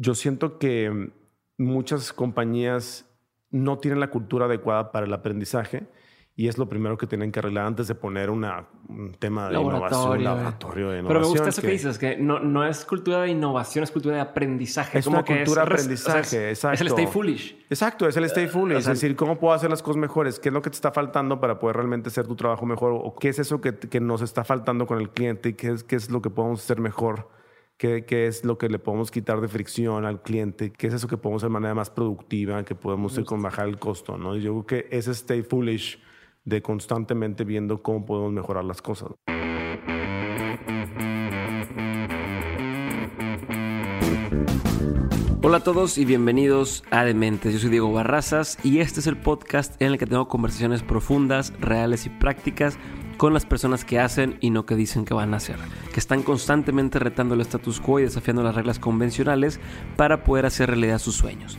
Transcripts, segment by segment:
yo siento que muchas compañías no tienen la cultura adecuada para el aprendizaje y es lo primero que tienen que arreglar antes de poner una, un tema de innovación, un laboratorio de innovación. Pero me gusta eso que, dices, que no, no, es cultura de innovación, es cultura de aprendizaje. Es una cultura de aprendizaje, exacto. Es el stay foolish. Exacto, es el stay foolish. es decir, ¿cómo puedo hacer las cosas mejores? ¿Qué es lo que te está faltando para poder realmente hacer tu trabajo mejor? ¿O qué es eso que, que nos está faltando con el cliente? ¿Y qué es, qué es lo que podemos hacer mejor? ¿Qué, ¿Qué, es lo que le podemos quitar de fricción al cliente? ¿Qué es eso que podemos hacer de manera más productiva? Que podemos hacer con bajar el costo, ¿no? Yo creo que ese stay foolish de constantemente viendo cómo podemos mejorar las cosas. Hola a todos y bienvenidos a Dementes. Yo soy Diego Barrazas y este es el podcast en el que tengo conversaciones profundas, reales y prácticas con las personas que hacen y no que dicen que van a hacer, que están constantemente retando el status quo y desafiando las reglas convencionales para poder hacer realidad sus sueños.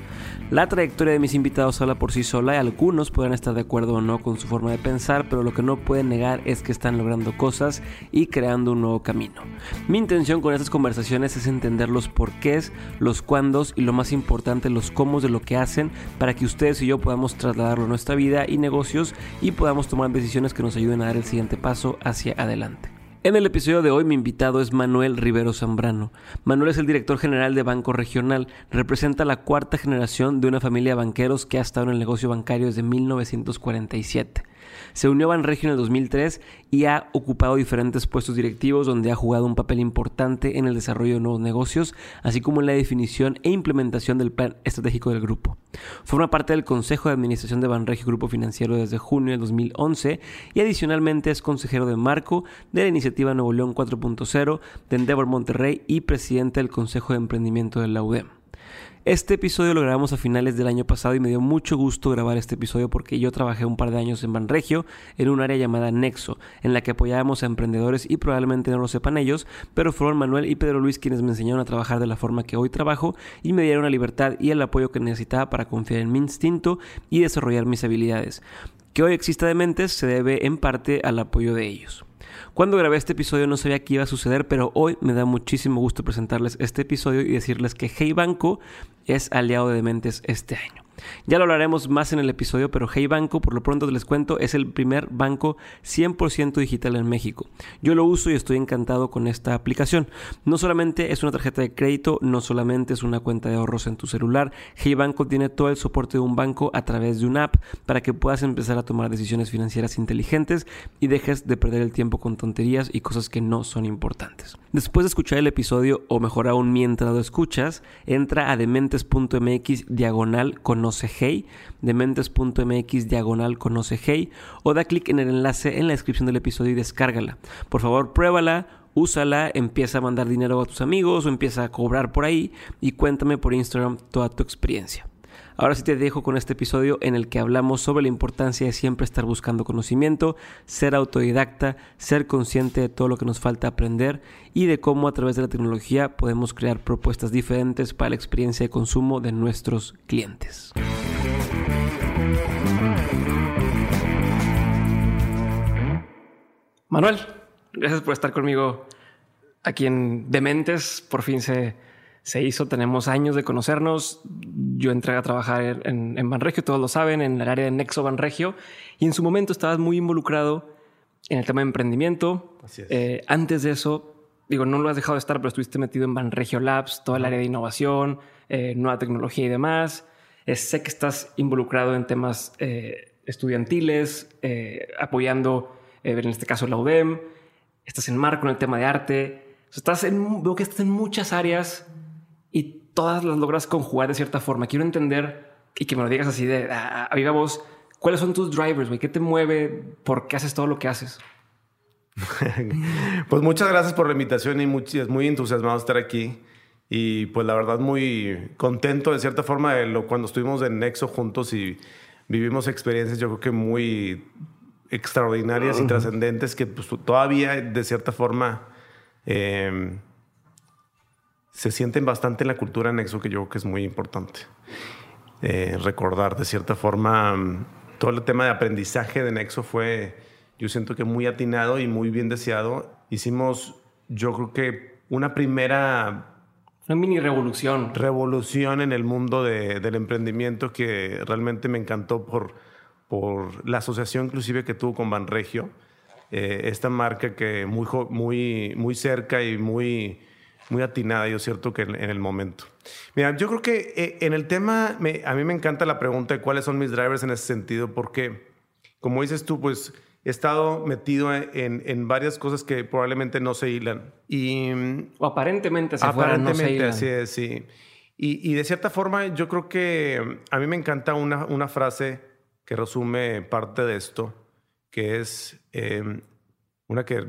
La trayectoria de mis invitados habla por sí sola y algunos pueden estar de acuerdo o no con su forma de pensar, pero lo que no pueden negar es que están logrando cosas y creando un nuevo camino. Mi intención con estas conversaciones es entender los porqués, los cuándos y lo más importante, los cómo de lo que hacen para que ustedes y yo podamos trasladarlo a nuestra vida y negocios y podamos tomar decisiones que nos ayuden a dar el siguiente paso hacia adelante. En el episodio de hoy mi invitado es Manuel Rivero Zambrano. Manuel es el director general de Banco Regional, representa la cuarta generación de una familia de banqueros que ha estado en el negocio bancario desde 1947. Se unió a Banregio en el 2003 y ha ocupado diferentes puestos directivos donde ha jugado un papel importante en el desarrollo de nuevos negocios, así como en la definición e implementación del plan estratégico del grupo. Forma parte del Consejo de Administración de Banregio Grupo Financiero desde junio de 2011 y adicionalmente es consejero de marco de la iniciativa Nuevo León 4.0 de Endeavor Monterrey y presidente del Consejo de Emprendimiento de la UDEM. Este episodio lo grabamos a finales del año pasado y me dio mucho gusto grabar este episodio porque yo trabajé un par de años en Banregio en un área llamada Nexo, en la que apoyábamos a emprendedores y probablemente no lo sepan ellos, pero fueron Manuel y Pedro Luis quienes me enseñaron a trabajar de la forma que hoy trabajo y me dieron la libertad y el apoyo que necesitaba para confiar en mi instinto y desarrollar mis habilidades. Que hoy exista de mentes se debe en parte al apoyo de ellos. Cuando grabé este episodio no sabía qué iba a suceder, pero hoy me da muchísimo gusto presentarles este episodio y decirles que Hey Banco es aliado de Dementes este año. Ya lo hablaremos más en el episodio, pero Hey Banco, por lo pronto les cuento, es el primer banco 100% digital en México. Yo lo uso y estoy encantado con esta aplicación. No solamente es una tarjeta de crédito, no solamente es una cuenta de ahorros en tu celular, Hey Banco tiene todo el soporte de un banco a través de una app para que puedas empezar a tomar decisiones financieras inteligentes y dejes de perder el tiempo con tonterías y cosas que no son importantes. Después de escuchar el episodio, o mejor aún mientras lo escuchas, entra a dementes.mx diagonal con conoce Hey, diagonal conoce Hey, o da clic en el enlace en la descripción del episodio y descárgala. Por favor, pruébala, úsala, empieza a mandar dinero a tus amigos o empieza a cobrar por ahí y cuéntame por Instagram toda tu experiencia. Ahora sí te dejo con este episodio en el que hablamos sobre la importancia de siempre estar buscando conocimiento, ser autodidacta, ser consciente de todo lo que nos falta aprender y de cómo a través de la tecnología podemos crear propuestas diferentes para la experiencia de consumo de nuestros clientes. Manuel, gracias por estar conmigo aquí en Dementes. Por fin se se hizo, tenemos años de conocernos. Yo entré a trabajar en, en Banregio, todos lo saben, en el área de Nexo Banregio, y en su momento estabas muy involucrado en el tema de emprendimiento. Eh, antes de eso, digo, no lo has dejado de estar, pero estuviste metido en Banregio Labs, todo el área de innovación, eh, nueva tecnología y demás. Eh, sé que estás involucrado en temas estudiantiles, apoyando, en este caso, la UDEM. Estás en Marco en el tema de arte. estás en, veo que estás en muchas áreas y todas las logras conjugar de cierta forma. Quiero entender y que me lo digas así de a, viva voz. ¿Cuáles son tus drivers, güey? ¿Qué te mueve? ¿Por qué haces todo lo que haces? pues muchas gracias por la invitación y muy, es muy entusiasmado estar aquí. Y pues la verdad muy contento de cierta forma de lo, cuando estuvimos en Nexo juntos y vivimos experiencias yo creo que muy extraordinarias y trascendentes que pues, todavía de cierta forma eh, se sienten bastante en la cultura Nexo, que yo creo que es muy importante. Eh, recordar, de cierta forma, todo el tema de aprendizaje de Nexo fue, yo siento que muy atinado y muy bien deseado. Hicimos, yo creo que una primera Una mini revolución. Revolución en el mundo del emprendimiento que realmente me encantó por, por la asociación inclusive que tuvo con Banregio. Eh, esta marca que muy, muy, muy cerca y muy, muy atinada, yo cierto que en, el momento. Mira, yo creo que eh, en el tema, a mí me encanta la pregunta de cuáles son mis drivers en ese sentido, porque como dices tú, pues he estado metido en, en, varias cosas que probablemente no se hilan. Y, o aparentemente se aparentemente, no se hilan. así es, sí. Y, y, de cierta forma, yo creo que a mí me encanta una, una frase que resume parte de esto, que es em, una que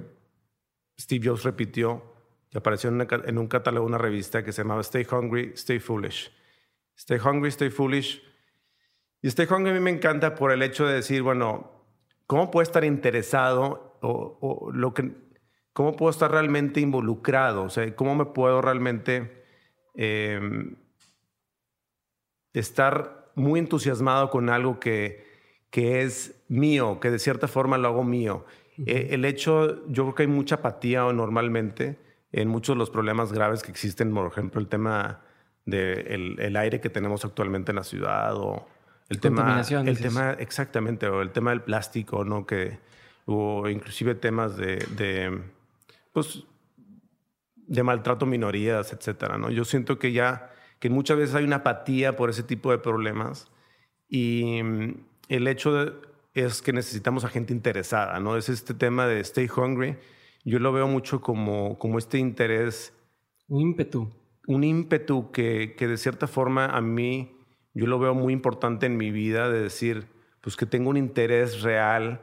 Steve Jobs repitió y apareció en, en un catálogo, una revista que se llamaba Stay Hungry, Stay Foolish. Stay Hungry, Stay Foolish. Y Stay Hungry a mí me encanta por el hecho de decir, bueno, ¿Cómo puedo estar interesado o, lo que, cómo puedo estar realmente involucrado? O sea, ¿cómo me puedo realmente em, estar muy entusiasmado con algo que, que es mío, que de cierta forma lo hago mío? Eh, el hecho, yo creo que hay mucha apatía normalmente en muchos de los problemas graves que existen, por ejemplo, el tema del el aire que tenemos actualmente en la ciudad o el tema, el tema, exactamente, o el tema del plástico, ¿no? Que, o inclusive temas de, de, pues, de maltrato a minorías, etcétera, ¿no? Yo siento que ya, que muchas veces hay una apatía por ese tipo de problemas y mm, el hecho es que necesitamos a gente interesada, ¿no? Es este tema de stay hungry. Yo lo veo mucho como, como este interés. Un ímpetu. Un ímpetu que, que de cierta forma a mí yo lo veo muy importante en mi vida de decir, pues que tengo un interés real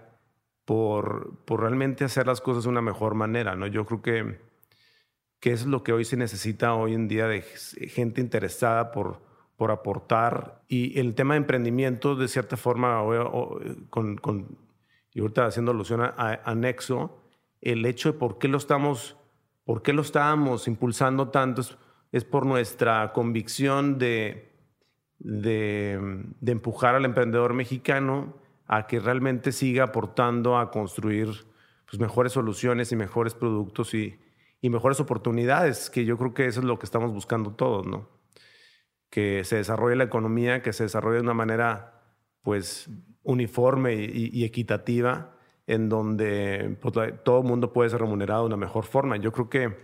por, por realmente hacer las cosas de una mejor manera, ¿no? Yo creo que, que es lo que hoy se necesita hoy en día de gente interesada por, por aportar. Y el tema de emprendimiento, de cierta forma, con, con, y ahorita haciendo alusión a, a, Nexo, el hecho de por qué lo estamos, por qué lo estábamos impulsando tanto es, por nuestra convicción de de, empujar al emprendedor mexicano a que realmente siga aportando a construir pues, mejores soluciones y mejores productos y, mejores oportunidades, que yo creo que eso es lo que estamos buscando todos, ¿no? Que se desarrolle la economía, que se desarrolle de una manera pues uniforme y, equitativa, en donde pues, todo el mundo puede ser remunerado de una mejor forma. Yo creo que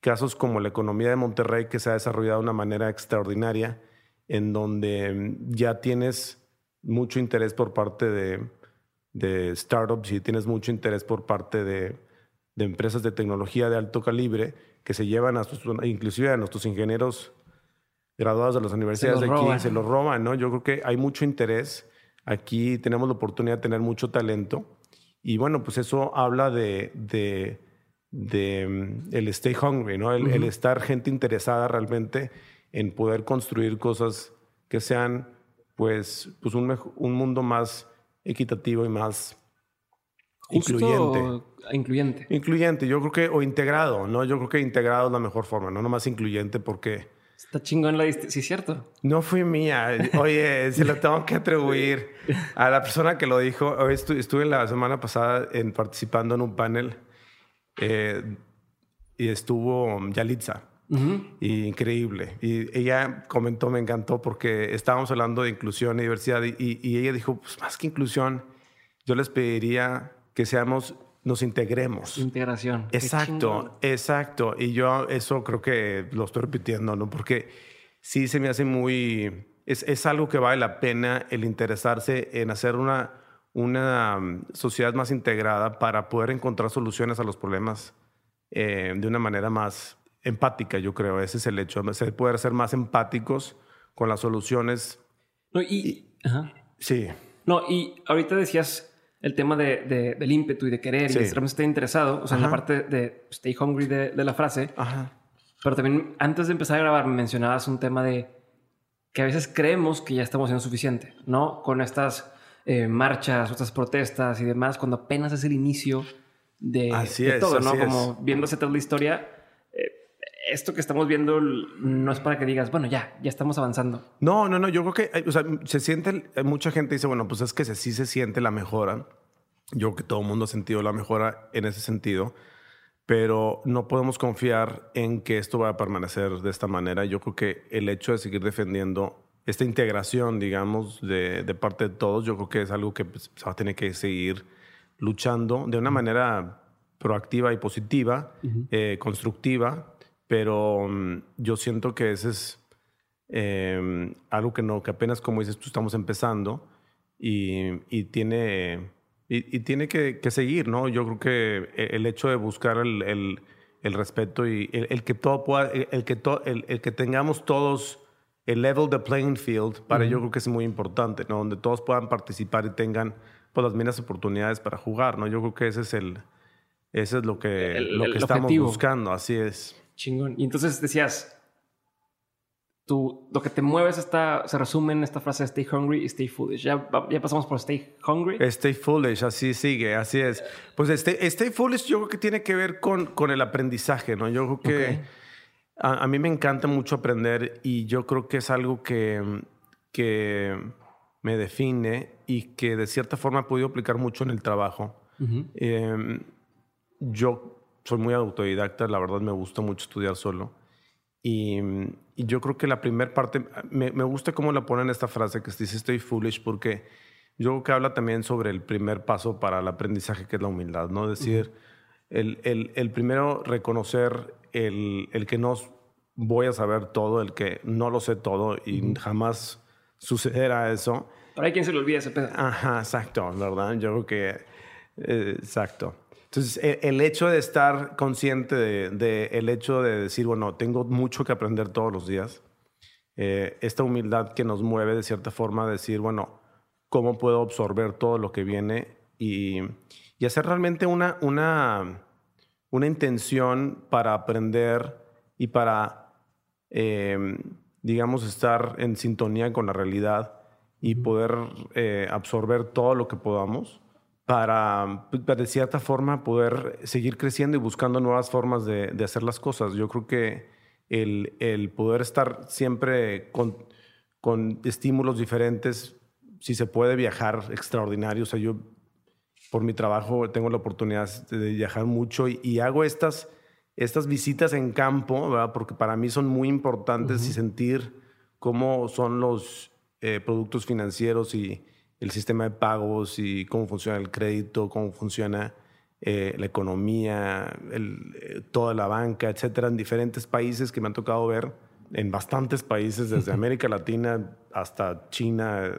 casos como la economía de Monterrey, que se ha desarrollado de una manera extraordinaria, en donde ya tienes mucho interés por parte de, de startups y tienes mucho interés por parte de, de, empresas de tecnología de alto calibre que se llevan a sus, inclusive a nuestros ingenieros graduados de las universidades de aquí, se los roban, ¿no? Yo creo que hay mucho interés. Aquí tenemos la oportunidad de tener mucho talento. Y bueno, pues eso habla de, de, de mm, el stay hungry, ¿no? El, el, estar gente interesada realmente en poder construir cosas que sean pues, pues un, un mundo más equitativo y más incluyente. Incluyente. Incluyente, yo creo que, o integrado, ¿no? Yo creo que integrado es la mejor forma, no nomás incluyente porque... Está chingón la Sí, es cierto. No fui mía. Oye, se lo tengo que atribuir a la persona que lo dijo. Hoy estuve la semana pasada en, participando en un panel eh, y estuvo Yalitza increíble. Y ella comentó, me encantó, porque estábamos hablando de inclusión y diversidad y, ella dijo, pues más que inclusión, yo les pediría que seamos, nos integremos. Integración. Exacto, exacto. Y yo eso creo que lo estoy repitiendo, ¿no? Porque sí se me hace muy, es, es algo que vale la pena el interesarse en hacer una, una um, sociedad más integrada para poder encontrar soluciones a los problemas eh, de una manera más empática, yo creo. Ese es el hecho. Se poder ser más empáticos con las soluciones. No, y, sí. No, y ahorita decías el tema de, del ímpetu y de querer y de realmente estar interesado, o sea, en la parte de stay hungry de, la frase. Ajá. Pero también antes de empezar a grabar me mencionabas un tema de que a veces creemos que ya estamos haciendo suficiente, ¿no? Con estas eh, marchas, estas protestas y demás, cuando apenas es el inicio de, así todo, ¿no? Como viéndose toda la historia, esto que estamos viendo no es para que digas, bueno, ya, ya estamos avanzando. No, no, no, yo creo que, o sea, se siente, mucha gente dice, bueno, pues es que sí se siente la mejora. Yo creo que todo el mundo ha sentido la mejora en ese sentido. pero no podemos confiar en que esto va a permanecer de esta manera. Yo creo que el hecho de seguir defendiendo esta integración, digamos, de, de parte de todos, yo creo que es algo que pues, se va a tener que seguir luchando de una manera proactiva y positiva, eh, constructiva, pero mm, yo siento que ese es eh, algo que, no, que apenas, como dices tú, estamos empezando y, y tiene, y, tiene que, que, seguir, ¿no? Yo creo que el hecho de buscar el, el, el respeto y el, que todo pueda, el, que to, el, que tengamos todos el level de playing field, para yo creo que es muy importante, ¿no? Donde todos puedan participar y tengan pues, las mismas oportunidades para jugar, ¿no? Yo creo que ese es el, ese es lo que, lo que estamos buscando, así es. Chingón. Y entonces decías, tú, lo que te mueves está, se resume en esta frase stay hungry y stay foolish. Ya, ya pasamos por stay hungry. Stay foolish, así sigue, así es. Pues stay, stay foolish yo creo que tiene que ver con, con el aprendizaje, ¿no? Yo creo que a, mí me encanta mucho aprender y yo creo que es algo que, que me define y que de cierta forma he podido aplicar mucho en el trabajo. eh, yo soy muy autodidacta, la verdad me gusta mucho estudiar solo. Y, yo creo que la primera parte, me, me, gusta cómo la ponen esta frase que dice estoy foolish, porque yo creo que habla también sobre el primer paso para el aprendizaje, que es la humildad, ¿no? Es decir, el, el, el, primero reconocer el, el, que no voy a saber todo, el que no lo sé todo y jamás sucederá eso. Para hay quien se le olvida ese pedo. Ajá, exacto, ¿verdad? Yo creo que, eh, exacto. Entonces, e, el, hecho de estar consciente de, el hecho de decir, bueno, tengo mucho que aprender todos los días, eh, esta humildad que nos mueve de cierta forma a decir, bueno, ¿cómo puedo absorber todo lo que viene? Y, y hacer realmente una, una, una intención para aprender y para, eh, digamos, estar en sintonía con la realidad y poder eh, absorber todo lo que podamos para, pues, de cierta forma, poder seguir creciendo y buscando nuevas formas de, de hacer las cosas. Yo creo que el, el poder estar siempre con, con, estímulos diferentes, si se puede viajar, extraordinario. O sea, yo por mi trabajo tengo la oportunidad de viajar mucho y, y hago estas, estas visitas en campo, ¿verdad? porque para mí son muy importantes y sentir cómo son los eh, productos financieros y el sistema de pagos y cómo funciona el crédito, cómo funciona eh, la economía, eh, toda la banca, etcétera, en diferentes países que me han tocado ver, en bastantes países, desde América Latina hasta China,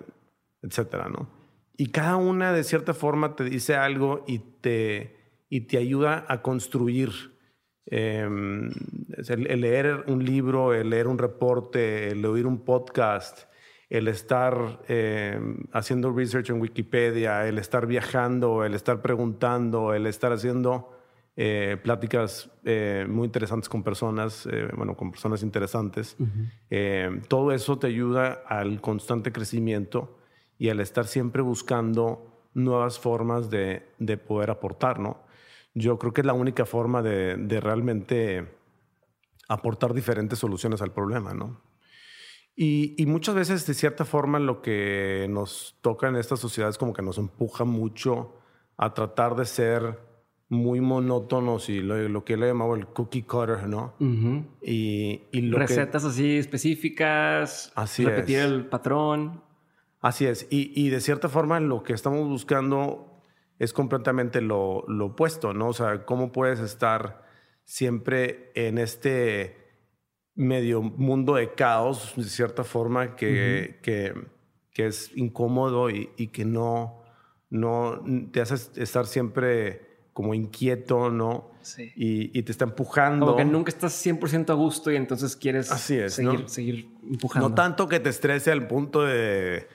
etcétera, ¿no? Y cada una, de cierta forma, te dice algo y te, y te ayuda a construir. Em, el, leer un libro, el leer un reporte, el oír un podcast, el estar eh, haciendo research en Wikipedia, el estar viajando, el estar preguntando, el estar haciendo eh, pláticas eh, muy interesantes con personas, bueno, con personas interesantes. todo eso te ayuda al constante crecimiento y al estar siempre buscando nuevas formas de, de poder aportar, ¿no? Yo creo que es la única forma de, de realmente aportar diferentes soluciones al problema, ¿no? Y, muchas veces, de cierta forma, lo que nos toca en estas sociedades como que nos empuja mucho a tratar de ser muy monótonos y lo, que le llamado el cookie cutter, ¿no? y, Recetas así específicas, así repetir el patrón. Así es. Y, de cierta forma, lo que estamos buscando es completamente lo, lo opuesto, ¿no? O sea, cómo puedes estar siempre en este medio mundo de caos, de cierta forma, que, que, que, es incómodo y, y, que no, no te hace estar siempre como inquieto, ¿no? Sí. Y, y, te está empujando. Como que nunca estás 100% a gusto y entonces quieres Así es, seguir, seguir empujando. No tanto que te estrese al punto de,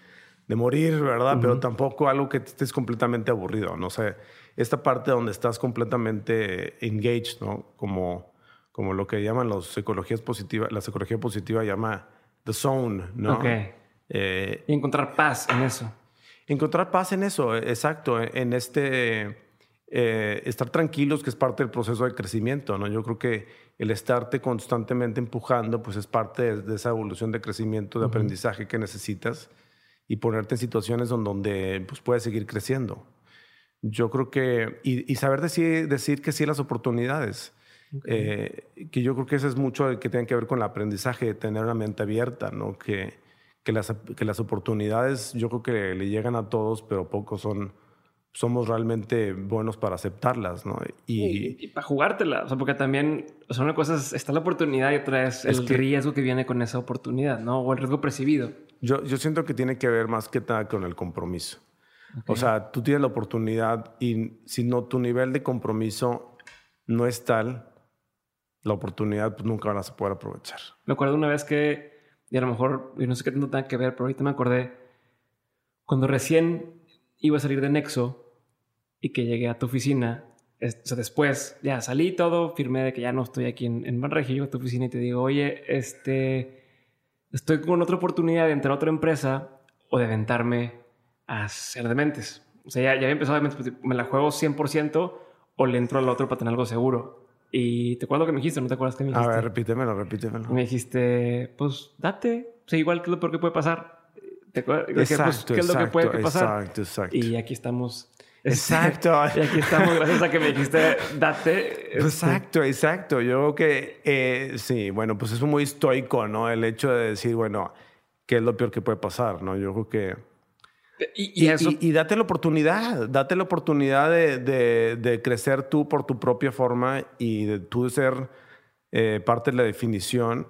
de morir, ¿verdad? Pero tampoco algo que estés completamente aburrido, no sé. Esta parte donde estás completamente engaged, ¿no? Como como lo que llaman los psicologías positivas, la psicología positiva llama the zone, ¿no? Ok. Eh, y encontrar paz en eso. Encontrar paz en eso, exacto, en este eh, estar tranquilos que es parte del proceso de crecimiento, ¿no? Yo creo que el estarte constantemente empujando, pues es parte de, esa evolución de crecimiento, de aprendizaje que necesitas y ponerte en situaciones donde, pues puedes seguir creciendo. yo creo que, y, saber decir, decir que sí a las oportunidades. Eh, que yo creo que eso es mucho el que tiene que ver con el aprendizaje, de tener una mente abierta, ¿no? Que, que, las, que las oportunidades yo creo que le llegan a todos, pero pocos son somos realmente buenos para aceptarlas, ¿no? Y, para jugártela, o sea, porque también, o sea, una cosa es, está la oportunidad y otra es, el riesgo que viene con esa oportunidad, ¿no? O el riesgo percibido. Yo, yo siento que tiene que ver más que nada con el compromiso. O sea, tú tienes la oportunidad y si no, tu nivel de compromiso no es tal, la oportunidad pues, nunca vas a poder aprovechar. Me acuerdo una vez que, y a lo mejor, y no sé qué tanto tenga que ver, pero ahorita me acordé, cuando recién iba a salir de Nexo, y que llegué a tu oficina, o sea, después ya salí todo, firmé de que ya no estoy aquí en, en Banregio, llego a tu oficina y te digo, oye, este, estoy con otra oportunidad de entrar a otra empresa o de aventarme a ser dementes. O sea, ya, ya había empezado, pues, me la juego 100% o le entro al otro para tener algo seguro. Y te acuerdo que me dijiste, ¿no te acuerdas que me dijiste? A ver, repítemelo, repítemelo. Me dijiste, pues date, o sea, igual que lo peor que puede pasar. ¿Te acuerdas? Pues, exacto, ¿qué es lo que puede pasar? Exacto, exacto. Y aquí estamos Exacto. y aquí estamos, gracias a que me dijiste, date. Este. Exacto, exacto. Yo creo que eh, sí, bueno, pues es muy estoico, ¿no? El hecho de decir, bueno, ¿qué es lo peor que puede pasar, no? Yo creo que. Y, y, date la oportunidad, date la oportunidad de, de, de, crecer tú por tu propia forma y de tú ser eh, parte de la definición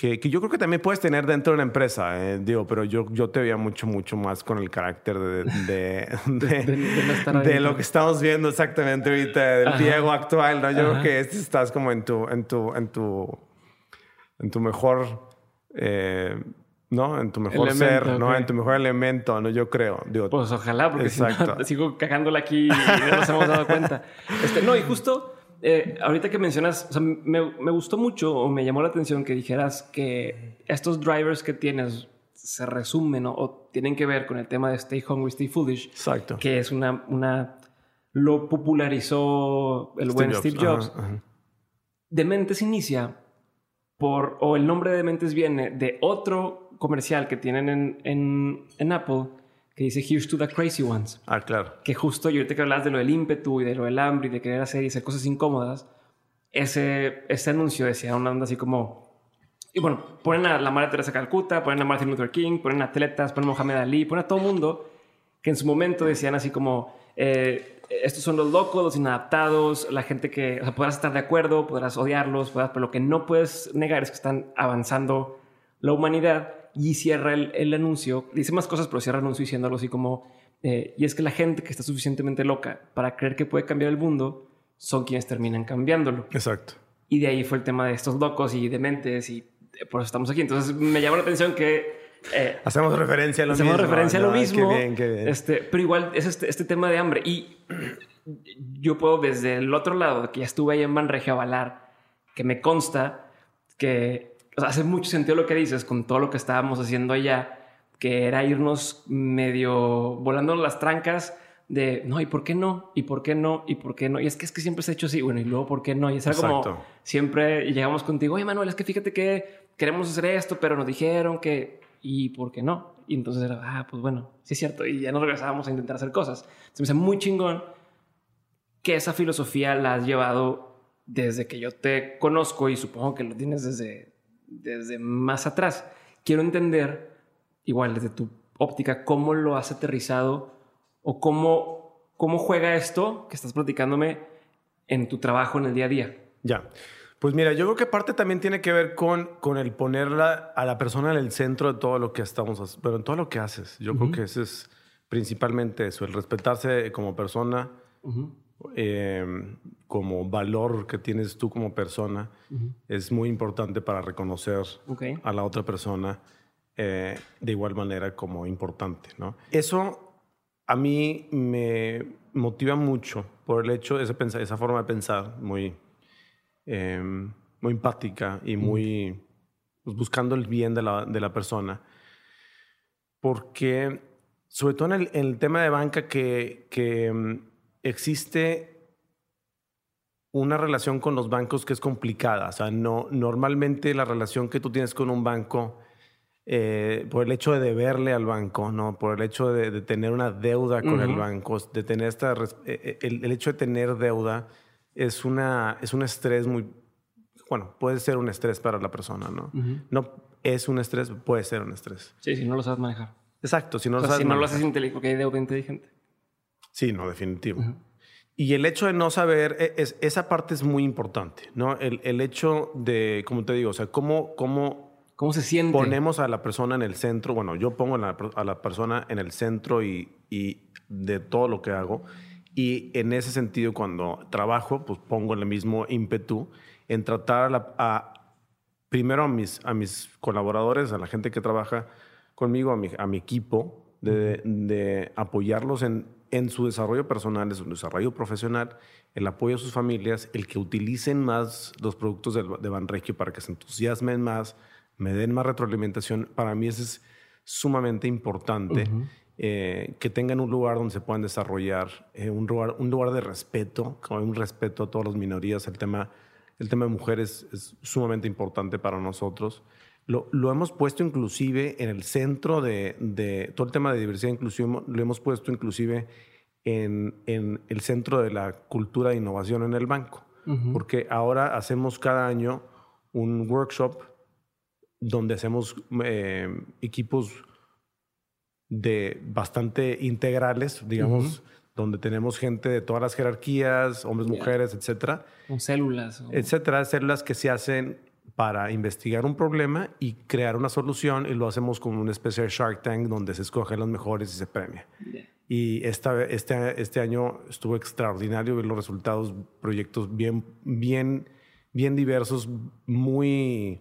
que, yo creo que también puedes tener dentro de una empresa, eh, digo, pero yo, yo te veía mucho, mucho más con el carácter de, de, de, lo que estamos viendo exactamente ahorita, del Diego actual, ¿no? Yo creo que estás como en tu, en tu, en tu, en tu mejor, eh, ¿no? En tu mejor ser, ¿no? En tu mejor elemento, ¿no? Yo creo. Digo, pues ojalá, porque si no, sigo cagándola aquí y no nos hemos dado cuenta. Este, no, y justo eh, ahorita que mencionas, me, gustó mucho o me llamó la atención que dijeras que estos drivers que tienes se resumen o tienen que ver con el tema de Stay Hungry, Stay Foolish. Exacto. Que es una, una lo popularizó el buen Steve Jobs. Dementes inicia por, o el nombre de Dementes viene de otro comercial que tienen en, en, en Apple que dice Here's to the Crazy Ones. Ah, claro. Que justo yo ahorita que hablas de lo del ímpetu y de lo del hambre y de querer hacer y hacer cosas incómodas, ese, ese anuncio decía una onda así como. Y bueno, ponen a la Madre Teresa Calcuta, ponen a Martin Luther King, ponen atletas, ponen a Mohamed Ali, ponen a todo mundo que en su momento decían así como. Eh, estos son los locos, los inadaptados, la gente que, o sea, podrás estar de acuerdo, podrás odiarlos, podrás, pero lo que no puedes negar es que están avanzando la humanidad y cierra el, anuncio, dice más cosas, pero cierra el anuncio diciendo algo así como, eh, y es que la gente que está suficientemente loca para creer que puede cambiar el mundo son quienes terminan cambiándolo. Exacto. Y de ahí fue el tema de estos locos y dementes y por eso estamos aquí. Entonces me llamó la atención que... Eh, hacemos referencia a lo mismo. Hacemos referencia a lo mismo. Qué bien, qué bien. Este, pero igual es este, este, tema de hambre. Y yo puedo desde el otro lado, que ya estuve ahí en Manregio a avalar, que me consta que hace mucho sentido lo que dices con todo lo que estábamos haciendo allá, que era irnos medio volando las trancas de no, ¿y por qué no? ¿Y por qué no? ¿Y por qué no? Y es que es que siempre se ha hecho así, bueno, y luego ¿por qué no? Y es algo como siempre llegamos contigo, oye Manuel, es que fíjate que queremos hacer esto, pero nos dijeron que, ¿y por qué no? Y entonces era, ah, pues bueno, sí es cierto, y ya nos regresábamos a intentar hacer cosas. Se me hace muy chingón que esa filosofía la has llevado desde que yo te conozco y supongo que lo tienes desde desde más atrás. Quiero entender, igual desde tu óptica, cómo lo has aterrizado o cómo, cómo juega esto que estás platicándome en tu trabajo en el día a día. Ya. Pues mira, yo creo que parte también tiene que ver con, con el ponerla a la persona en el centro de todo lo que estamos pero en todo lo que haces. Yo creo que ese es principalmente eso, el respetarse como persona, eh, como valor que tienes tú como persona es muy importante para reconocer a la otra persona eh, de igual manera como importante. ¿no? Eso a mí me motiva mucho por el hecho esa, esa forma de pensar muy, em, muy empática y muy pues, buscando el bien de la, de la persona. Porque, sobre todo en el, en el tema de banca, que, que em, existe una relación con los bancos que es complicada. O sea, no, normalmente la relación que tú tienes con un banco eh, por el hecho de deberle al banco, ¿no? Por el hecho de, tener una deuda con el banco, de tener esta... Eh, el, el, hecho de tener deuda es, una, es un estrés muy... Bueno, puede ser un estrés para la persona, ¿no? No es un estrés, puede ser un estrés. Sí, si no lo sabes manejar. Exacto, si no lo sabes si no lo haces inteligente, porque hay deuda inteligente. Sí, no, definitivo. Y el hecho de no saber, e, es, esa parte es muy importante, ¿no? El, el hecho de, como te digo, o sea, cómo, cómo ¿Cómo se siente? Ponemos a la persona en el centro, bueno, yo pongo a la, persona en el centro y, de todo lo que hago. Y en ese sentido, cuando trabajo, pues pongo el mismo ímpetu en tratar a, primero a mis, a mis colaboradores, a la gente que trabaja conmigo, a mi, a mi equipo, de, apoyarlos en, en, su desarrollo personal, en su desarrollo profesional, el apoyo a sus familias, el que utilicen más los productos de, de Banregio para que se entusiasmen más, me den más retroalimentación, para mí eso es sumamente importante. Eh, que tengan un lugar donde se puedan desarrollar, eh, un, lugar, un lugar de respeto, un respeto a todas las minorías. El tema, el tema de mujeres es sumamente importante para nosotros. Lo, lo hemos puesto inclusive en el centro de, de, todo el tema de diversidad inclusión, lo hemos puesto inclusive en, en el centro de la cultura de innovación en el banco, porque ahora hacemos cada año un workshop donde hacemos eh, equipos de bastante integrales, digamos, donde tenemos gente de todas las jerarquías, hombres, mujeres, etcétera. Con células. Etcétera, células que se hacen para investigar un problema y crear una solución y lo hacemos con una especie de Shark Tank donde se escogen los mejores y se premia. Y esta, este, este año estuvo extraordinario ver los resultados, proyectos bien, bien, bien diversos, muy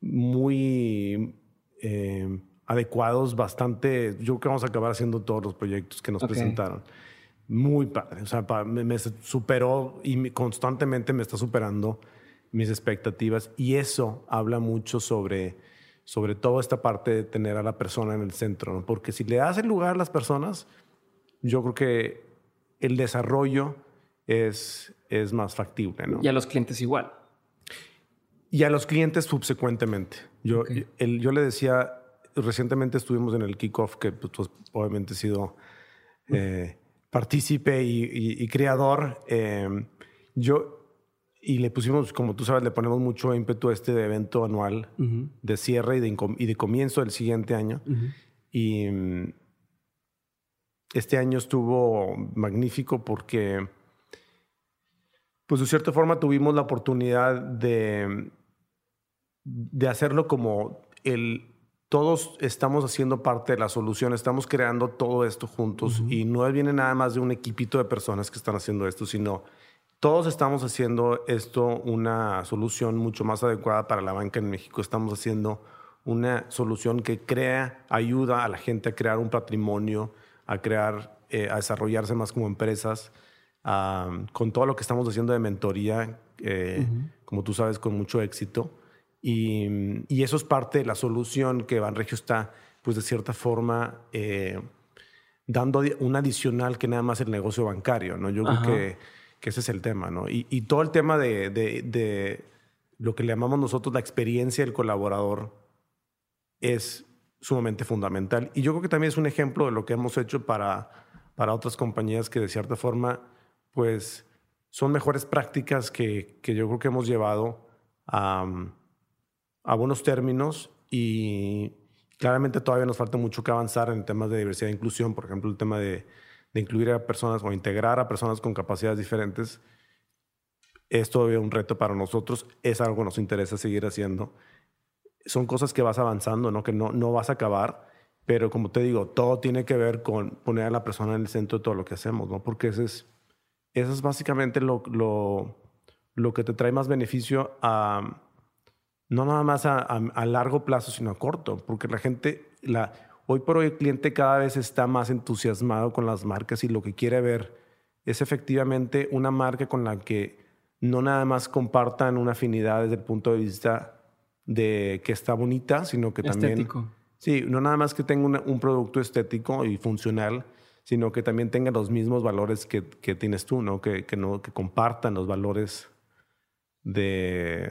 muy eh, adecuados, bastante. Yo creo que vamos a acabar haciendo todos los proyectos que nos presentaron. Muy padre. O sea, me, superó y constantemente me está superando mis expectativas. Y eso habla mucho sobre, sobre toda esta parte de tener a la persona en el centro. ¿no? Porque si le das el lugar a las personas, yo creo que el desarrollo es, es más factible. ¿no? Y a los clientes igual. Y a los clientes subsecuentemente. Yo, yo le decía, recientemente estuvimos en el kickoff, que pues, pues obviamente he sido eh, partícipe y, creador. Em, yo, y le pusimos, como tú sabes, le ponemos mucho ímpetu a este evento anual de cierre y de, y de, comienzo del siguiente año. Y mm, este año estuvo magnífico porque, pues de cierta forma tuvimos la oportunidad de de hacerlo como el todos estamos haciendo parte de la solución, estamos creando todo esto juntos y no viene nada más de un equipito de personas que están haciendo esto, sino todos estamos haciendo esto una solución mucho más adecuada para la banca en México. Estamos haciendo una solución que crea, ayuda a la gente a crear un patrimonio, a crear, eh, a desarrollarse más como empresas, con todo lo que estamos haciendo de mentoría, eh, como tú sabes, con mucho éxito. Y, eso es parte de la solución que Banregio está, pues de cierta forma, eh, dando un adicional que nada más el negocio bancario, ¿no? Yo creo que, que, ese es el tema, ¿no? Y, todo el tema de, de, lo que le llamamos nosotros la experiencia del colaborador es sumamente fundamental. Y yo creo que también es un ejemplo de lo que hemos hecho para, para otras compañías que de cierta forma, pues, son mejores prácticas que, que yo creo que hemos llevado a a buenos términos y claramente todavía nos falta mucho que avanzar en temas de diversidad e inclusión, por ejemplo, el tema de, incluir a personas o integrar a personas con capacidades diferentes es todavía un reto para nosotros, es algo que nos interesa seguir haciendo. Son cosas que vas avanzando, ¿no? que no, no vas a acabar, pero como te digo, todo tiene que ver con poner a la persona en el centro de todo lo que hacemos, ¿no? porque ese es, eso es básicamente lo, lo, lo que te trae más beneficio a no nada más a, largo plazo, sino a corto, porque la gente, la, hoy por hoy el cliente cada vez está más entusiasmado con las marcas y lo que quiere ver es efectivamente una marca con la que no nada más compartan una afinidad desde el punto de vista de que está bonita, sino que también... Estético. Sí, no nada más que tenga un producto estético y funcional, sino que también tenga los mismos valores que, tienes tú, ¿no? Que, que, ¿no? que compartan los valores de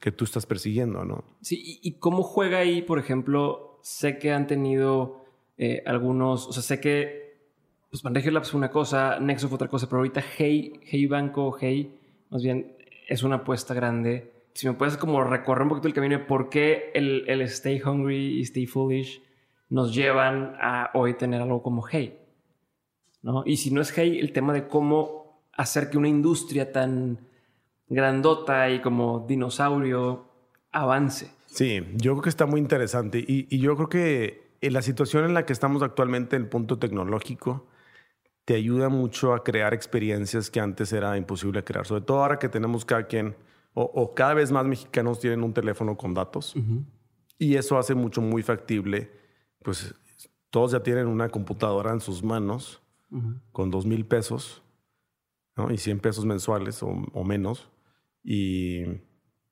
que tú estás persiguiendo, ¿no? Sí, ¿y, cómo juega ahí, por ejemplo? Sé que han tenido eh, algunos, o sea, sé que pues Banregio Labs fue una cosa, Nexo fue otra cosa, pero ahorita Hey, Hey Banco, Hey, más bien es una apuesta grande. Si me puedes como recorrer un poquito el camino de por qué el, el Stay Hungry y Stay Foolish nos llevan a hoy tener algo como Hey. ¿no? Y si no es Hey, el tema de cómo hacer que una industria tan grandota y como dinosaurio avance. Sí, yo creo que está muy interesante. Y, y yo creo que en la situación en la que estamos actualmente, el punto tecnológico, te ayuda mucho a crear experiencias que antes era imposible crear, sobre todo ahora que tenemos cada quien o, cada vez más mexicanos tienen un teléfono con datos. Y eso hace mucho muy factible, pues todos ya tienen una computadora en sus manos con dos mil pesos y 100 pesos mensuales o menos. Y,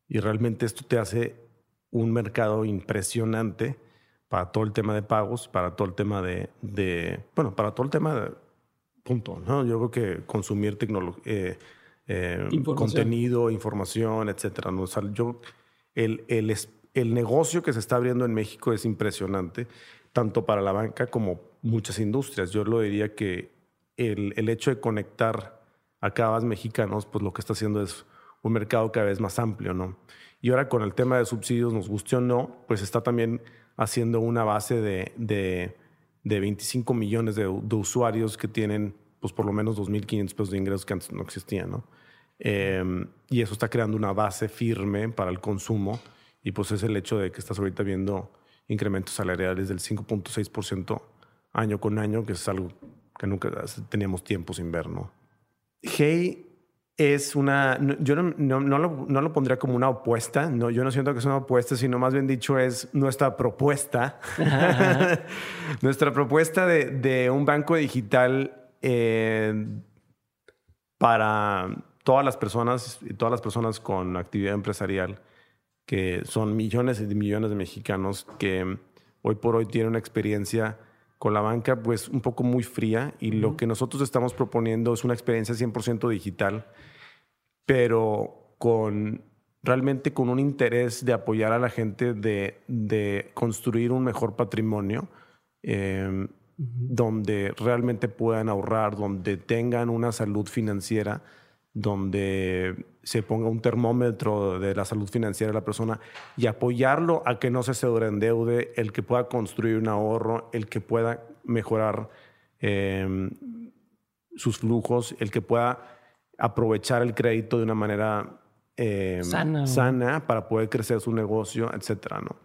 realmente esto te hace un mercado impresionante para todo el tema de pagos, para todo el tema de, bueno, para todo el tema de punto, ¿no? Yo creo que consumir tecnología, eh, eh, contenido, información, etcétera. ¿no? yo, el, el, el negocio que se está abriendo en México es impresionante, tanto para la banca como muchas industrias. Yo lo diría que el, el hecho de conectar a cada vez mexicanos, pues lo que está haciendo es un mercado cada vez más amplio, ¿no? Y ahora con el tema de subsidios, nos guste o no, pues está también haciendo una base de, de, de 25 millones de, usuarios que tienen pues por lo menos 2.500 pesos de ingresos que antes no existían, ¿no? Em, y eso está creando una base firme para el consumo y pues es el hecho de que estás ahorita viendo incrementos salariales del 5.6% año con año, que es algo que nunca teníamos tiempo sin ver, ¿no? Hey es una, yo no, no, no, lo, pondría como una opuesta, no, yo no siento que es una opuesta, sino más bien dicho es nuestra propuesta, nuestra propuesta de, de, un banco digital eh, para todas las personas y todas las personas con actividad empresarial, que son millones y millones de mexicanos que hoy por hoy tienen una experiencia con la banca pues un poco muy fría y lo que nosotros estamos proponiendo es una experiencia 100% digital pero con realmente con un interés de apoyar a la gente de, construir un mejor patrimonio em, donde realmente puedan ahorrar, donde tengan una salud financiera, donde se ponga un termómetro de la salud financiera de la persona y apoyarlo a que no se sobreendeude, el que pueda construir un ahorro, el que pueda mejorar em, sus flujos, el que pueda aprovechar el crédito de una manera eh, sana. para poder crecer su negocio, etcétera, ¿no?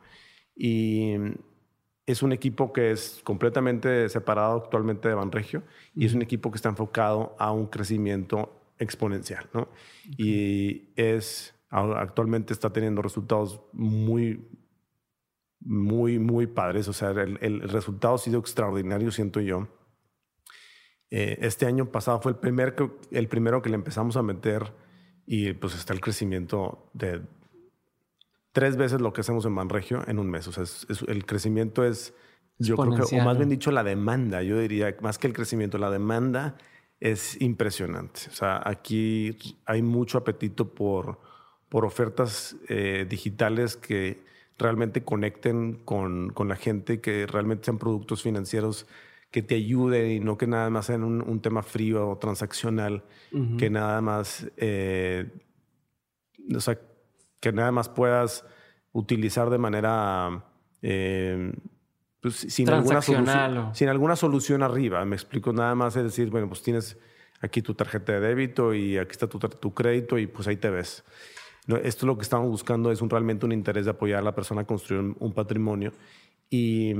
Y es un equipo que es completamente separado actualmente de Banregio y es un equipo que está enfocado a un crecimiento exponencial, ¿no? Y es actualmente está teniendo resultados muy muy muy padres, o sea, el, el resultado ha sido extraordinario, siento yo. Eh, este año pasado fue el, primer el primero que le empezamos a meter y pues está el crecimiento de tres veces lo que hacemos en Banregio en un mes. O sea, el crecimiento es, yo creo que, o más bien dicho, la demanda, yo diría, más que el crecimiento, la demanda es impresionante. O sea, aquí hay mucho apetito por, por ofertas eh, digitales que realmente conecten con, con la gente, que realmente sean productos financieros que te ayude y no que nada más sea un, un tema frío o transaccional, que nada más, eh, o sea, que nada más puedas utilizar de manera eh, pues, sin, alguna solución, sin alguna solución arriba. Me explico, nada más es decir, bueno, pues tienes aquí tu tarjeta de débito y aquí está tu, tu crédito y pues ahí te ves. No, esto lo que estamos buscando es un, realmente un interés de apoyar a la persona a construir un, un patrimonio y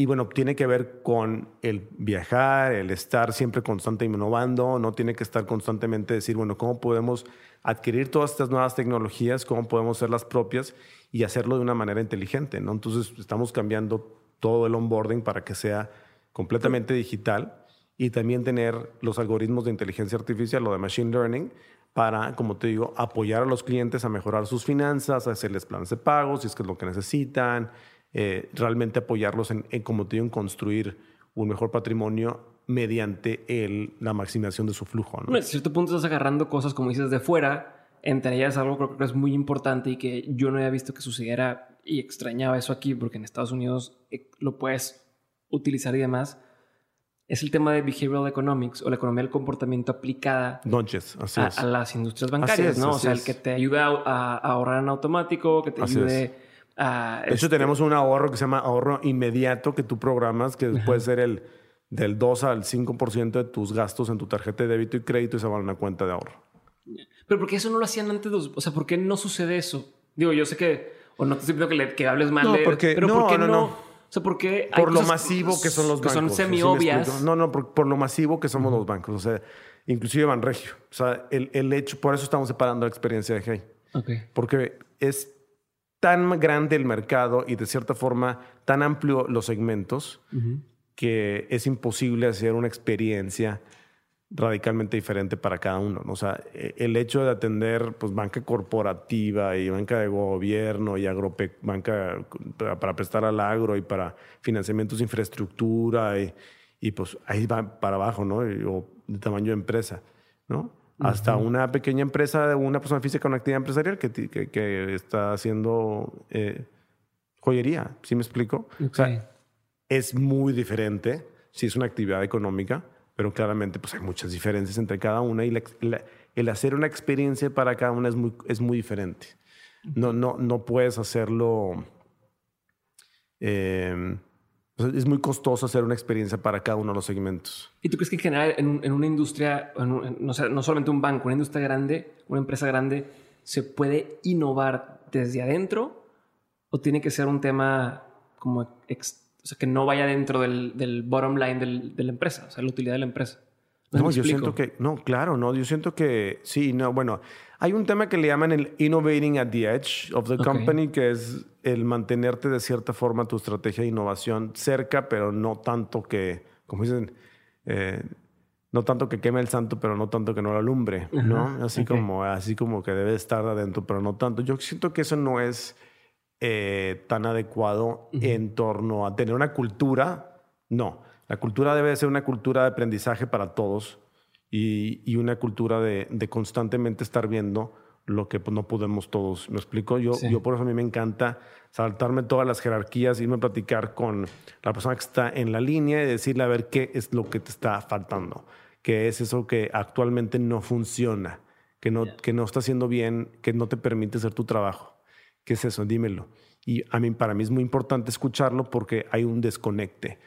y bueno, tiene que ver con el viajar, el estar siempre constante innovando, no tiene que estar constantemente decir, bueno, ¿cómo podemos adquirir todas estas nuevas tecnologías? ¿Cómo podemos ser las propias y hacerlo de una manera inteligente? ¿no? Entonces, estamos cambiando todo el onboarding para que sea completamente digital y también tener los algoritmos de inteligencia artificial o de machine learning para, como te digo, apoyar a los clientes a mejorar sus finanzas, a hacerles planes de pago, si es que es lo que necesitan, eh, realmente apoyarlos en, como te digo, en construir un mejor patrimonio mediante el, la maximización de su flujo. ¿no? a cierto punto estás agarrando cosas, como dices, de fuera Entre ellas algo creo que es muy importante y que yo no había visto que sucediera y extrañaba eso aquí porque en Estados Unidos eh, lo puedes utilizar y demás. Es el tema de behavioral economics o la economía del comportamiento aplicada Noches, así a, es. a las industrias bancarias, es, ¿no? O así sea, es. el que te ayuda a, a ahorrar en automático, que te Así ayude a... De hecho, este, tenemos un ahorro que se llama ahorro inmediato que tú programas, que puede ser el del 2 al 5% de tus gastos en tu tarjeta de débito y crédito y se va a una cuenta de ahorro. Pero ¿por qué eso no lo hacían antes los... O sea, ¿por qué no sucede eso? Digo, yo sé que... O no te estoy pidiendo que, le- que hables mal No, de... porque- pero no, ¿por qué no, no? no. O sea, ¿por qué hay Por lo masivo que son los que bancos. son ¿sí me semi-obvias. explico? no, no, por, por lo masivo que somos los bancos. O sea, inclusive Banregio. O sea, el, el hecho, por eso estamos separando la experiencia de Hey. Ok. Porque es tan grande el mercado y de cierta forma tan amplio los segmentos que es imposible hacer una experiencia radicalmente diferente para cada uno. ¿no? O sea, e- el hecho de atender pues, banca corporativa y banca de gobierno y agrope banca para, prestar al agro y para financiamientos de infraestructura y, y, pues ahí va para abajo, ¿no? O de tamaño de empresa, ¿no? Hasta una pequeña empresa una persona física con actividad empresarial que, que, que está haciendo eh, joyería, ¿sí me explico? O sea, es muy diferente si es una actividad económica, pero claramente pues hay muchas diferencias entre cada una y la ex- la- el hacer una experiencia para cada una es muy, es muy diferente. No, no, no puedes hacerlo... eh, sea, es muy costoso hacer una experiencia para cada uno de los segmentos. ¿Y tú crees que en general en, en una industria, en un- en- no, sé, no solamente un banco, una industria grande, una empresa grande, se puede innovar desde adentro o tiene que ser un tema como ex- o sea, que no vaya dentro del, del bottom line del- de la empresa, o sea, la utilidad de la empresa? No, yo explico? siento que, no, claro, no, yo siento que sí, no, bueno, hay un tema que le llaman el innovating at the edge of the company, que es el mantenerte de cierta forma tu estrategia de innovación cerca, pero no tanto que, como dicen, eh, no tanto que queme el santo, pero no tanto que no lo alumbre, ¿no? Así como, así como que debe estar adentro, pero no tanto. Yo siento que eso no es eh, tan adecuado en torno a tener una cultura. No, la cultura debe ser una cultura de aprendizaje para todos y, y una cultura de, de constantemente estar viendo lo que no podemos todos. ¿Me explico? Yo, Sí. yo por eso a mí me encanta saltarme todas las jerarquías, irme a platicar con la persona que está en la línea y decirle a ver qué es lo que te está faltando, qué es eso que actualmente no funciona, que no, que no está haciendo bien, que no te permite hacer tu trabajo. ¿Qué es eso? Dímelo. Y a mí, para mí es muy importante escucharlo porque hay un desconecte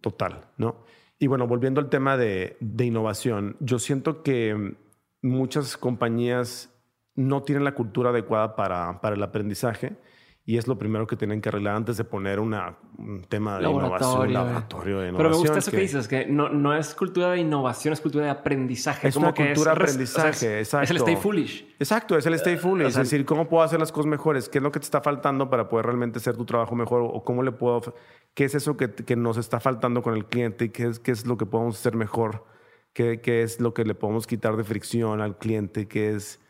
total, ¿no? Y bueno, volviendo al tema de, de innovación, yo siento que muchas compañías no tienen la cultura adecuada para, para el aprendizaje y es lo primero que tienen que arreglar antes de poner una, un tema de innovación, un Laboratorio. laboratorio de innovación. Pero me gusta eso que, que dices, que no, no es cultura de innovación, es cultura de aprendizaje. Es como una que cultura de aprendizaje, es- Es exacto. el stay foolish. Exacto, es el stay foolish. o sea- es decir, ¿cómo puedo hacer las cosas mejores? ¿Qué es lo que te está faltando para poder realmente hacer tu trabajo mejor? ¿O cómo le puedo... ¿Qué es eso que, que nos está faltando con el cliente? ¿Qué es, qué es lo que podemos hacer mejor? ¿Qué, ¿Qué es lo que le podemos quitar de fricción al cliente? ¿Qué es,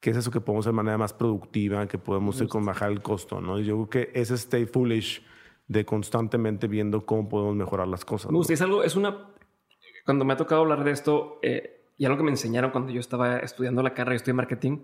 qué es eso que podemos hacer de manera más productiva? Que podemos hacer con bajar el costo, ¿no? Y Yo creo que ese stay foolish de constantemente viendo cómo podemos mejorar las cosas. Me ¿no? gusta, es algo, es una... Cuando me ha tocado hablar de esto, eh, y algo que me enseñaron cuando yo estaba estudiando la carrera, yo estudié marketing,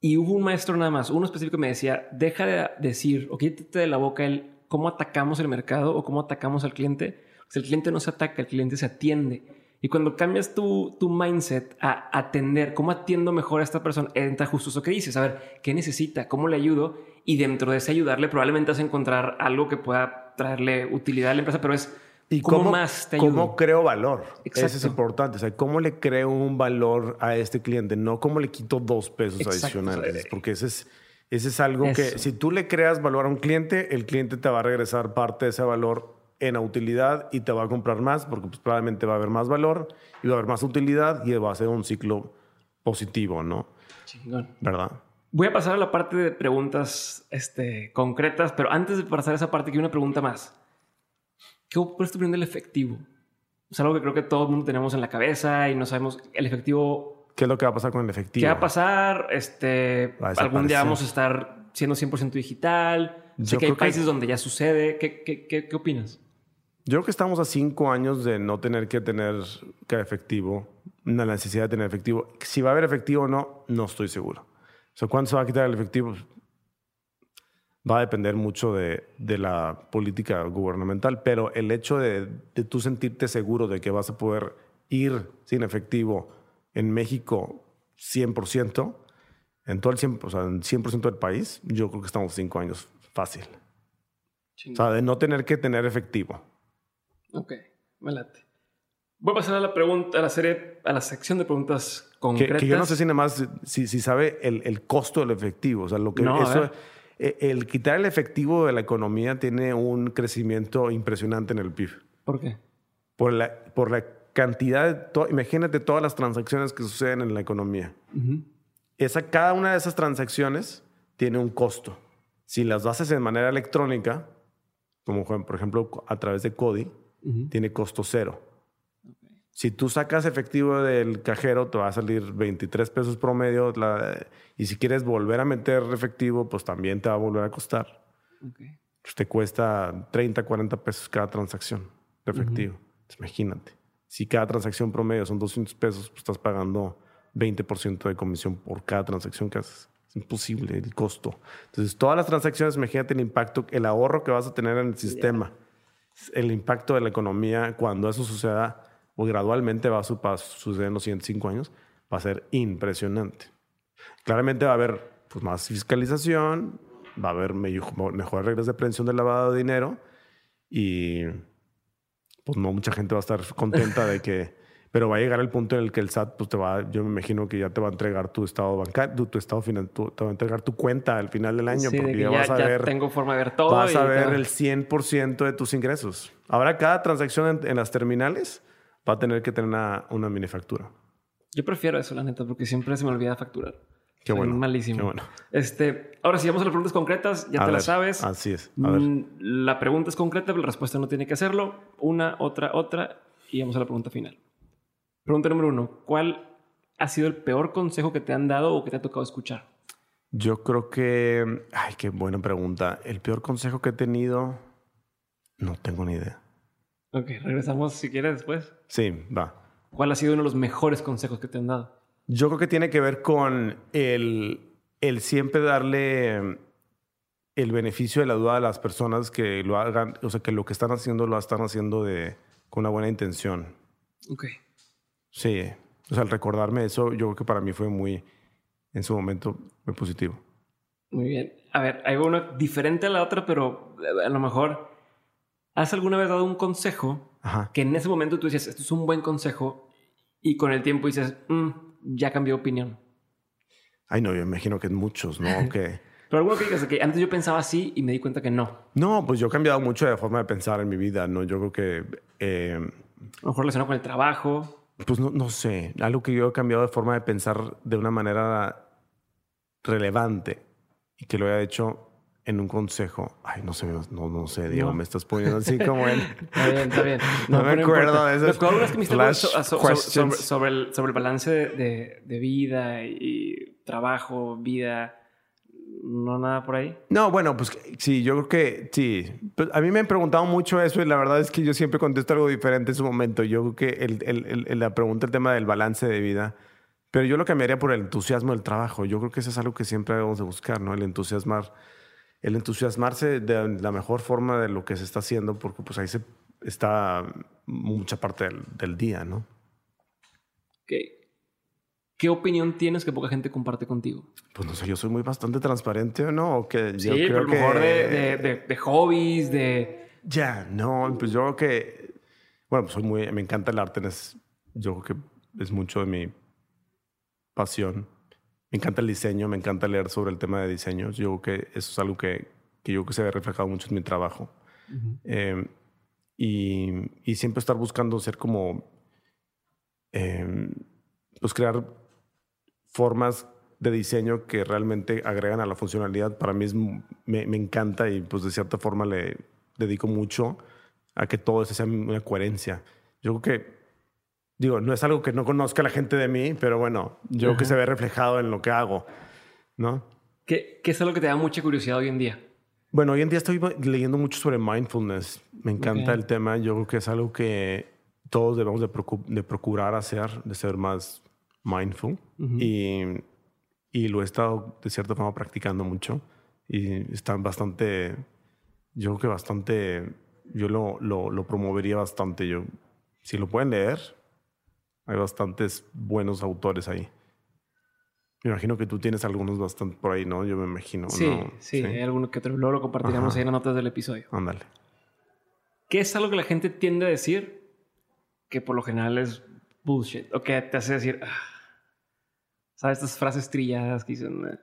y hubo un maestro nada más, uno específico que me decía, deja de decir, o quítate de la boca el cómo atacamos el mercado o cómo atacamos al cliente. Pues el cliente no se ataca, el cliente se atiende. Y cuando cambias tu, tu mindset a atender, cómo atiendo mejor a esta persona, entra justo eso que dices, a ver, ¿qué necesita? ¿Cómo le ayudo? Y dentro de ese ayudarle probablemente vas a encontrar algo que pueda traerle utilidad a la empresa, pero es ¿Y cómo, cómo, más te ayudo. ¿Cómo creo valor? Eso es importante. O sea, ¿cómo le creo un valor a este cliente? No cómo le quito dos pesos Exacto. adicionales. Porque ese es, ese es algo que Eso. si tú le creas valor a un cliente, el cliente te va a regresar parte de ese valor en utilidad y te va a comprar más porque pues, probablemente va a haber más valor y va a haber más utilidad y va a ser un ciclo positivo, ¿no? Chingón. ¿Verdad? Voy a pasar a la parte de preguntas este, concretas, pero antes de pasar a esa parte, quiero una pregunta más. ¿Qué es tu opinión del efectivo? Es algo que creo que todo el mundo tenemos en la cabeza y no sabemos el efectivo. ¿Qué es lo que va a pasar con el efectivo? ¿Qué va a pasar? Este, a algún día vamos a estar siendo 100% digital. Sé Yo que hay creo que- países donde ya sucede. ¿Qué, qué, qué, qué opinas? Yo creo que estamos a cinco años de no tener que tener que efectivo, la necesidad de tener efectivo. Si va a haber efectivo o no, no estoy seguro. O sea, ¿cuándo se va a quitar el efectivo? Va a depender mucho de, de la política gubernamental, pero el hecho de, de tú sentirte seguro de que vas a poder ir sin efectivo en México 100%, en todo el 100%, o sea, en 100% del país, yo creo que estamos cinco años fácil. O sea, de no tener que tener efectivo. Ok, me late. Voy a pasar a la pregunta, a la serie, a la sección de preguntas concretas. Que, yo no sé si nada más, si, si sabe el, el, costo del efectivo. O sea, lo que No, a eso, eh, el quitar el efectivo de la economía tiene un crecimiento impresionante en el PIB. ¿Por qué? Por la, por la cantidad de, to- imagínate todas las transacciones que suceden en la economía. Esa, cada una de esas transacciones tiene un costo. Si las haces de manera electrónica, como por ejemplo a través de CODI, tiene costo cero. Si tú sacas efectivo del cajero, te va a salir 23 pesos promedio. la- y si quieres volver a meter efectivo, pues también te va a volver a costar. Ok. Pues te cuesta 30, 40 pesos cada transacción de efectivo. Entonces, imagínate. Si cada transacción promedio son 200 pesos, pues estás pagando 20% de comisión por cada transacción que haces. Es imposible el costo. Entonces, todas las transacciones, imagínate el impacto, el ahorro que vas a tener en el sistema, el impacto de la economía cuando eso suceda, o gradualmente va a, su- va a suceder en los siguientes cinco años, va a ser impresionante. Claramente va a haber pues, más fiscalización, va a haber me- mejores reglas de prevención del lavado de dinero y pues no mucha gente va a estar contenta de que... Pero va a llegar el punto en el que el SAT, pues te va, yo me imagino que ya te va a entregar tu estado bancario, tu, tu estado finan- tu- te va a entregar tu cuenta al final del año, Sí, de porque que ya, ya, vas a ya ver, tengo forma de ver todo. vas a ver todo. el 100% de tus ingresos. Ahora cada transacción en, en las terminales va a tener que tener una, una minifactura. Yo prefiero eso, la neta, porque siempre se me olvida facturar. Qué bueno. Malísimo. Qué bueno. Este, ahora si vamos a las preguntas concretas, ya A te ver, las sabes. Así es. A ver. Mm, La pregunta es concreta, pero la respuesta no tiene que hacerlo. Una, otra, otra. Y vamos a la pregunta final. Pregunta número uno. ¿Cuál ha sido el peor consejo que te han dado o que te ha tocado escuchar? Yo creo que. Ay, qué buena pregunta. El peor consejo que he tenido. No tengo ni idea. Ok, regresamos si quieres después. Sí, va. ¿Cuál ha sido uno de los mejores consejos que te han dado? Yo creo que tiene que ver con el, el siempre darle el beneficio de la duda a las personas que lo hagan, o sea, que lo que están haciendo lo están haciendo de, con una buena intención. Ok. Sí, o sea, el recordarme eso, yo creo que para mí fue muy, en su momento, muy positivo. Muy bien. A ver, hay una diferente a la otra, pero a lo mejor ¿has alguna vez dado un consejo Ajá. que en ese momento tú dices, esto es un buen consejo y con el tiempo dices, "Mm, ya cambió opinión? Ay, no, yo imagino que muchos, ¿no? que, Pero alguno que digas que antes yo pensaba así y me di cuenta que no. no, pues yo he cambiado mucho de forma de pensar en mi vida, ¿no? Yo creo que, eh, A lo mejor relacionado con el trabajo. Pues no, no sé, algo que yo he cambiado de forma de pensar de una manera relevante y que lo haya hecho en un consejo. Ay, no sé, no, no sé, Diego, No. me estás poniendo así como en... Está bien, está bien. No me acuerdo importa. de acuerdo una vez que me so- so- sobre, el, sobre el balance de, de- de vida y trabajo, vida. No nada por ahí. No, bueno, pues sí, yo creo que sí. Pues, a mí me han preguntado mucho eso y la verdad es que yo siempre contesto algo diferente en su momento. Yo creo que el, el- el- la pregunta, el tema del balance de vida, pero yo lo cambiaría por el entusiasmo del trabajo. Yo creo que eso es algo que siempre debemos de buscar, ¿no? El entusiasmar, el entusiasmarse de la mejor forma de lo que se está haciendo, porque pues ahí se está mucha parte del, del día, ¿no? ¿Qué, ¿Qué opinión tienes que poca gente comparte contigo? Pues no sé, yo soy muy bastante transparente, ¿no? Que Sí, yo pero creo a lo mejor que- de, de- de- de hobbies, de... Ya, no, pues yo creo que, bueno, pues soy muy, me encanta el arte, es, yo creo que es mucho de mi pasión. Me encanta el diseño, me encanta leer sobre el tema de diseño. Yo creo que eso es algo que, que yo creo que se ve reflejado mucho en mi trabajo. Eh, y, y siempre estar buscando ser como, eh, pues crear formas de diseño que realmente agregan a la funcionalidad. Para mí es, me, me encanta y pues de cierta forma le dedico mucho a que todo eso sea una coherencia. Yo creo que, digo, no es algo que no conozca la gente de mí, pero bueno, yo creo que se ve reflejado en lo que hago, ¿no? ¿Qué, qué es algo que te da mucha curiosidad hoy en día? Bueno, hoy en día estoy leyendo mucho sobre mindfulness. Me encanta el tema. Yo creo que es algo que todos debemos de, procurar hacer, de ser más mindful. y, y, lo he estado de cierta forma practicando mucho. Y están bastante, yo creo que bastante, yo lo, lo, lo promovería bastante. Yo, si lo pueden leer, hay bastantes buenos autores ahí. Me imagino que tú tienes algunos bastante por ahí, ¿no? Yo me imagino. Sí, sí, hay algunos que otros. Luego lo compartiremos ahí en las notas del episodio. Ándale. ¿Qué es algo que la gente tiende a decir que por lo general es bullshit? O que te hace decir, ah", ¿sabes? Estas frases trilladas que dicen. Eh".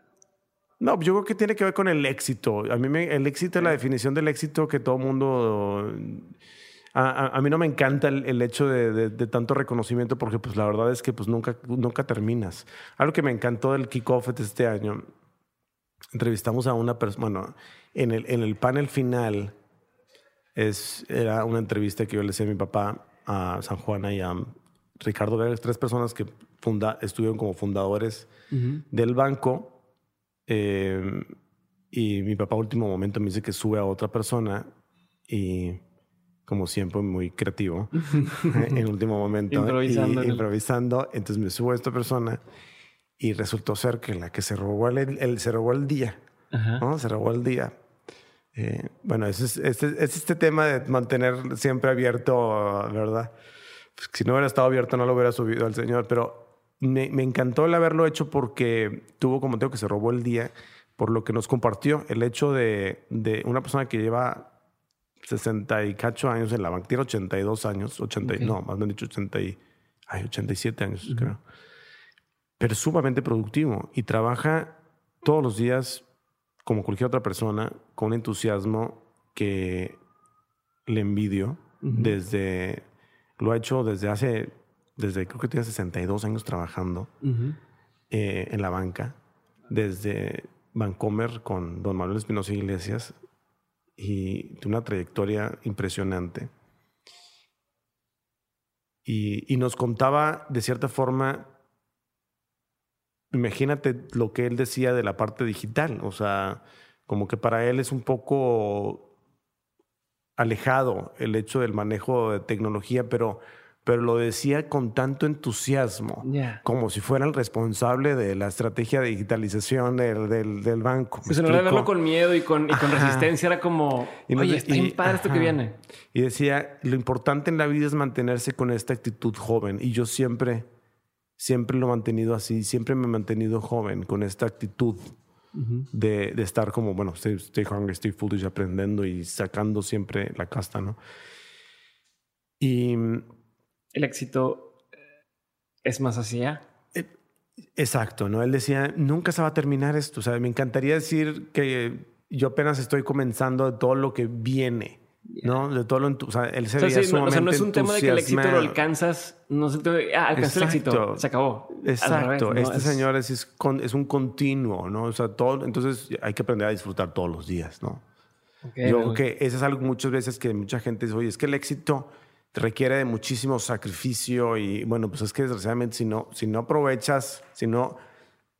No, yo creo que tiene que ver con el éxito. A mí me, el éxito es la definición del éxito que todo mundo a, mí no me encanta el, hecho de, tanto reconocimiento porque pues la verdad es que pues nunca, nunca terminas. Algo que me encantó del kickoff de este año, entrevistamos a una persona, bueno, en el, en el panel final es, era una entrevista que yo le hice a mi papá, a San Juana y a Ricardo Vélez, tres personas que funda, estuvieron como fundadores del banco. Eh, y mi papá, último momento, me dice que sube a otra persona y como siempre, muy creativo en último momento. improvisando. improvisando. Entonces me subo a esta persona y resultó ser que la que se robó el, se robó el día. ¿no? Se robó el día. Eh, bueno, es, es, es, este tema de mantener siempre abierto, ¿verdad? Pues, si no hubiera estado abierto no lo hubiera subido al Señor, pero me, me encantó el haberlo hecho porque tuvo como tengo que se robó el día por lo que nos compartió el hecho de, de una persona que lleva 60 y cacho años en la banca. Tiene 82 años, 80, no, más bien dicho 80 y, ay, 87 años, creo. Pero sumamente productivo y trabaja todos los días como cualquier otra persona con un entusiasmo que le envidio desde, lo ha hecho desde hace, desde creo que tiene 62 años trabajando eh, en la banca, desde Vancomer con don Manuel Espinosa Iglesias y de una trayectoria impresionante. Y, nos contaba de cierta forma, imagínate lo que él decía de la parte digital, o sea, como que para él es un poco alejado el hecho del manejo de tecnología, pero pero lo decía con tanto entusiasmo, como si fuera el responsable de la estrategia de digitalización del, del, banco. Pues en lugar de verlo con miedo y con, y con resistencia, era como, oye, está bien padre esto que viene. Y decía, lo importante en la vida es mantenerse con esta actitud joven. Y yo siempre, siempre lo he mantenido así, siempre me he mantenido joven con esta actitud. De, de, estar como, bueno, estoy, estoy hungry, estoy foolish, aprendiendo y sacando siempre la casta, ¿no? Y el éxito eh, es más hacia. Eh, exacto, ¿no? Él decía, nunca se va a terminar esto. O sea, me encantaría decir que yo apenas estoy comenzando todo lo que viene. ¿No? De todo lo o sea, él se o sea, no, o sea, no es un tema de que el éxito lo alcanzas, no se te, ah, alcanzas el éxito, se acabó. Exacto, este señor es, es, un continuo, ¿no? O sea, todo, entonces hay que aprender a disfrutar todos los días, ¿no? Yo creo que eso es algo muchas veces que mucha gente dice, oye, es que el éxito requiere de muchísimo sacrificio y bueno, pues es que desgraciadamente si no, si no aprovechas, si no,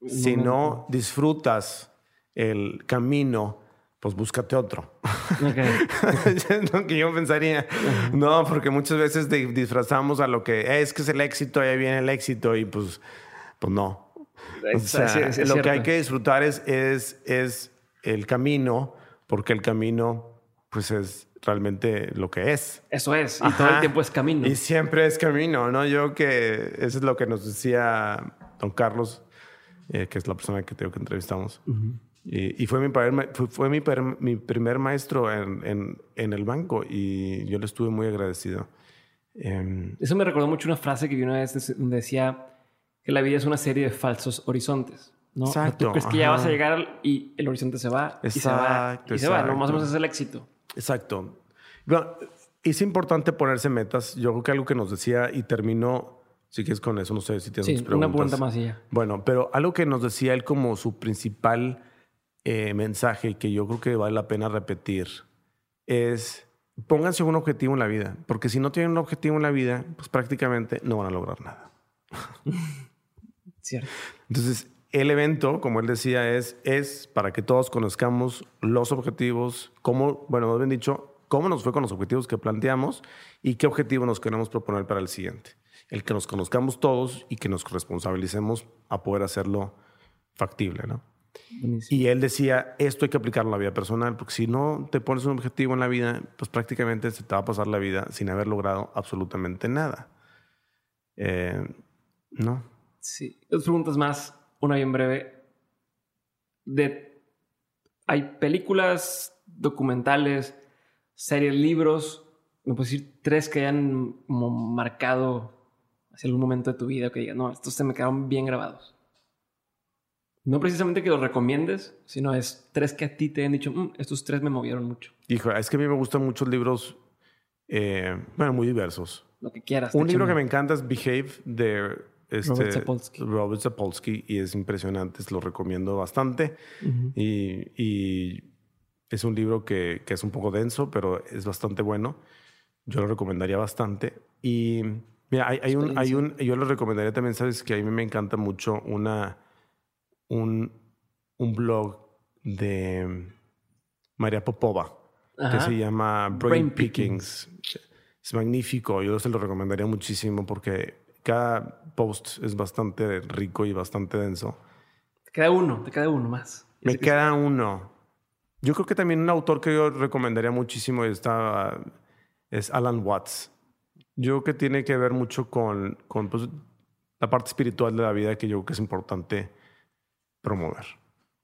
si no disfrutas el camino, pues búscate otro. es lo que yo pensaría. No, porque muchas veces disfrazamos a lo que es que es el éxito, ahí viene el éxito y pues, pues no. O sea, lo que hay que disfrutar es, es, es el camino, porque el camino pues es realmente lo que es. Eso es, y todo el tiempo es camino. Y siempre es camino, ¿no? Yo que eso es lo que nos decía don Carlos, eh, que es la persona que tengo que entrevistamos. Y, fue, mi, fue, mi, mi, primer maestro en, en, en, el banco y yo le estuve muy agradecido. Em, eso me recordó mucho una frase que vi una vez donde decía que la vida es una serie de falsos horizontes. ¿no? Exacto. Tú crees que ya vas a llegar y el horizonte se va y se va y se va. ¿no? Más o menos es el éxito. Exacto. Bueno, es importante ponerse metas. Yo creo que algo que nos decía y terminó, si quieres con eso, no sé si tienes sí, preguntas. una pregunta más ya. Bueno, pero algo que nos decía él como su principal eh, mensaje que yo creo que vale la pena repetir es pónganse un objetivo en la vida, porque si no tienen un objetivo en la vida, pues prácticamente no van a lograr nada. Cierto. Entonces, el evento, como él decía, es, es para que todos conozcamos los objetivos, cómo, bueno, nos bien dicho, cómo nos fue con los objetivos que planteamos y qué objetivo nos queremos proponer para el siguiente. El que nos conozcamos todos y que nos responsabilicemos a poder hacerlo factible, ¿no? Y él decía, esto hay que aplicarlo en la vida personal, porque si no te pones un objetivo en la vida, pues prácticamente se te va a pasar la vida sin haber logrado absolutamente nada. Eh, ¿No? Sí. Dos preguntas más, una bien breve. De, hay películas, documentales, series, libros, me puedes decir tres que hayan marcado hacia algún momento de tu vida que digas, no, estos se me quedaron bien grabados. No precisamente que los recomiendes, sino es tres que a ti te han dicho, mm, estos tres me movieron mucho. Hijo, es que a mí me gustan muchos libros, eh, bueno, muy diversos. Lo que quieras. Un libro que me encanta es Behave de este, Robert Zapolsky. y es impresionante, lo recomiendo bastante. y, es un libro que, que, es un poco denso, pero es bastante bueno. Yo lo recomendaría bastante. Y mira, hay, hay un, hay un, yo lo recomendaría también, sabes que a mí me encanta mucho una un, un blog de María Popova que se llama Brain, Pickings. Es magnífico, yo se lo recomendaría muchísimo porque cada post es bastante rico y bastante denso. Te queda uno, te queda uno más. Me queda uno. Yo creo que también un autor que yo recomendaría muchísimo está, es Alan Watts. Yo creo que tiene que ver mucho con, con pues, la parte espiritual de la vida que yo creo que es importante promover.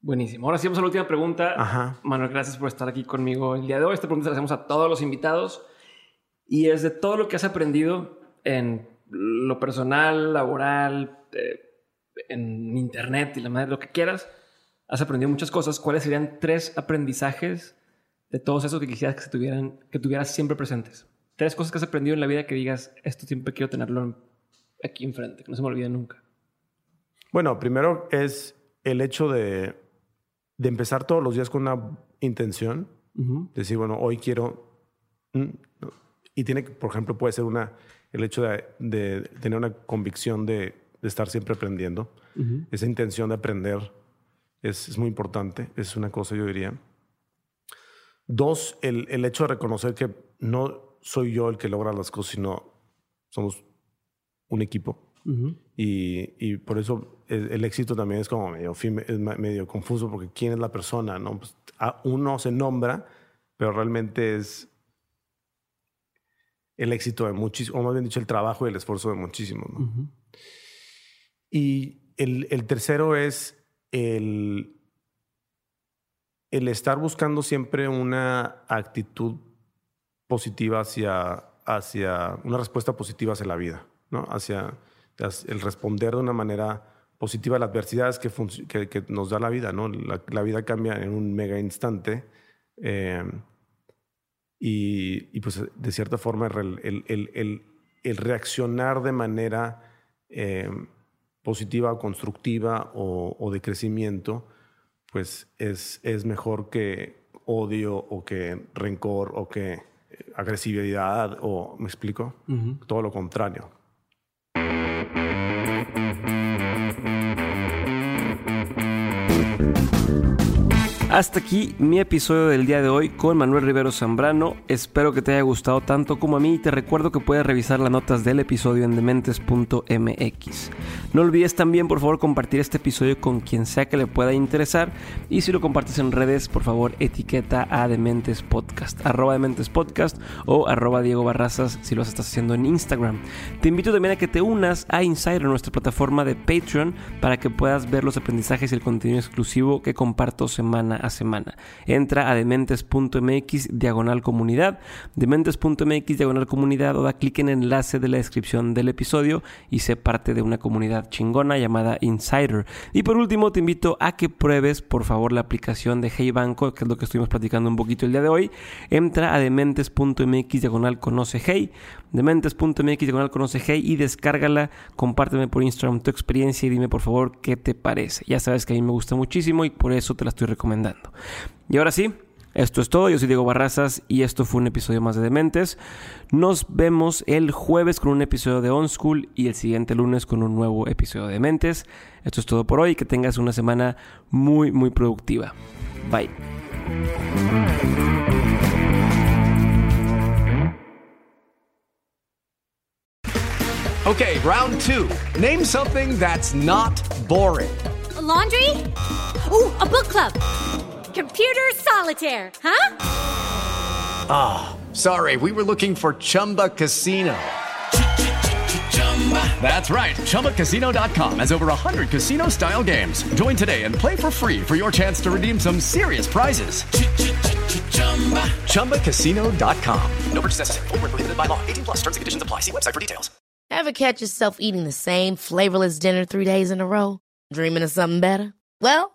Buenísimo. Ahora sí vamos a la última pregunta. Ajá. Manuel, gracias por estar aquí conmigo el día de hoy. Esta pregunta la hacemos a todos los invitados y es de todo lo que has aprendido en lo personal, laboral, eh, en internet y la madre, lo que quieras. Has aprendido muchas cosas. ¿Cuáles serían tres aprendizajes de todos esos que quisieras que, se tuvieran, que tuvieras siempre presentes? Tres cosas que has aprendido en la vida que digas, esto siempre quiero tenerlo aquí enfrente, que no se me olvide nunca. Bueno, primero es el hecho de, empezar todos los días con una intención, decir, bueno, hoy quiero... Mm, y tiene, por ejemplo, puede ser una, el hecho de, tener una convicción de, estar siempre aprendiendo. Esa intención de aprender es, muy importante, es una cosa, yo diría. Dos, el, el hecho de reconocer que no soy yo el que logra las cosas, sino somos un equipo. Y, por eso el, éxito también es como medio, es medio confuso porque quién es la persona, ¿no? Pues, uno se nombra, pero realmente es el éxito de muchísimos, o más bien dicho, el trabajo y el esfuerzo de muchísimos. ¿no? Y el, el, tercero es el, el estar buscando siempre una actitud positiva hacia, hacia una respuesta positiva hacia la vida, ¿no? hacia el responder de una manera positiva a las adversidades que, que, nos da la vida. ¿no? La, vida cambia en un mega instante. Eh, y, pues de cierta forma el, el, el, reaccionar de manera eh, positiva, constructiva o, o, de crecimiento, pues es, es mejor que odio o que rencor o que agresividad o, ¿me explico? Todo lo contrario. Hasta aquí mi episodio del día de hoy con Manuel Rivero Zambrano. Espero que te haya gustado tanto como a mí y te recuerdo que puedes revisar las notas del episodio en dementes.mx. No olvides también por favor compartir este episodio con quien sea que le pueda interesar y si lo compartes en redes por favor etiqueta a Dementes Podcast, arroba Dementes Podcast o arroba Diego Barrazas si lo estás haciendo en Instagram. Te invito también a que te unas a Insider, nuestra plataforma de Patreon, para que puedas ver los aprendizajes y el contenido exclusivo que comparto semana semana. Entra a dementes.mx diagonal comunidad, dementes.mx diagonal comunidad o da clic en el enlace de la descripción del episodio y sé parte de una comunidad chingona llamada Insider. Y por último te invito a que pruebes por favor la aplicación de Hey Banco, que es lo que estuvimos platicando un poquito el día de hoy. Entra a dementes.mx diagonal conoce Hey, dementes.mx diagonal conoce Hey y descárgala, compárteme por Instagram tu experiencia y dime por favor qué te parece. Ya sabes que a mí me gusta muchísimo y por eso te la estoy recomendando. Y ahora sí, Esto es todo, yo soy Diego Barrazas y esto fue un episodio más de Dementes. Nos vemos el jueves con un episodio de On School y el siguiente lunes con un nuevo episodio de Dementes. Esto es todo por hoy, que tengas una semana muy, muy productiva. Bye. Okay, round two. Name something that's not boring. A laundry? Ooh, a book club. Computer solitaire, huh? Ah, oh, sorry, we were looking for Chumba Casino. That's right. ChumbaCasino.com has over 100 casino style games. Join today and play for free for your chance to redeem some serious prizes. ChumbaCasino.com. No purchase necessary. Full prohibited by law. 18 plus terms and conditions apply. See website for details. Ever catch yourself eating the same flavorless dinner three days in a row? Dreaming of something better? Well,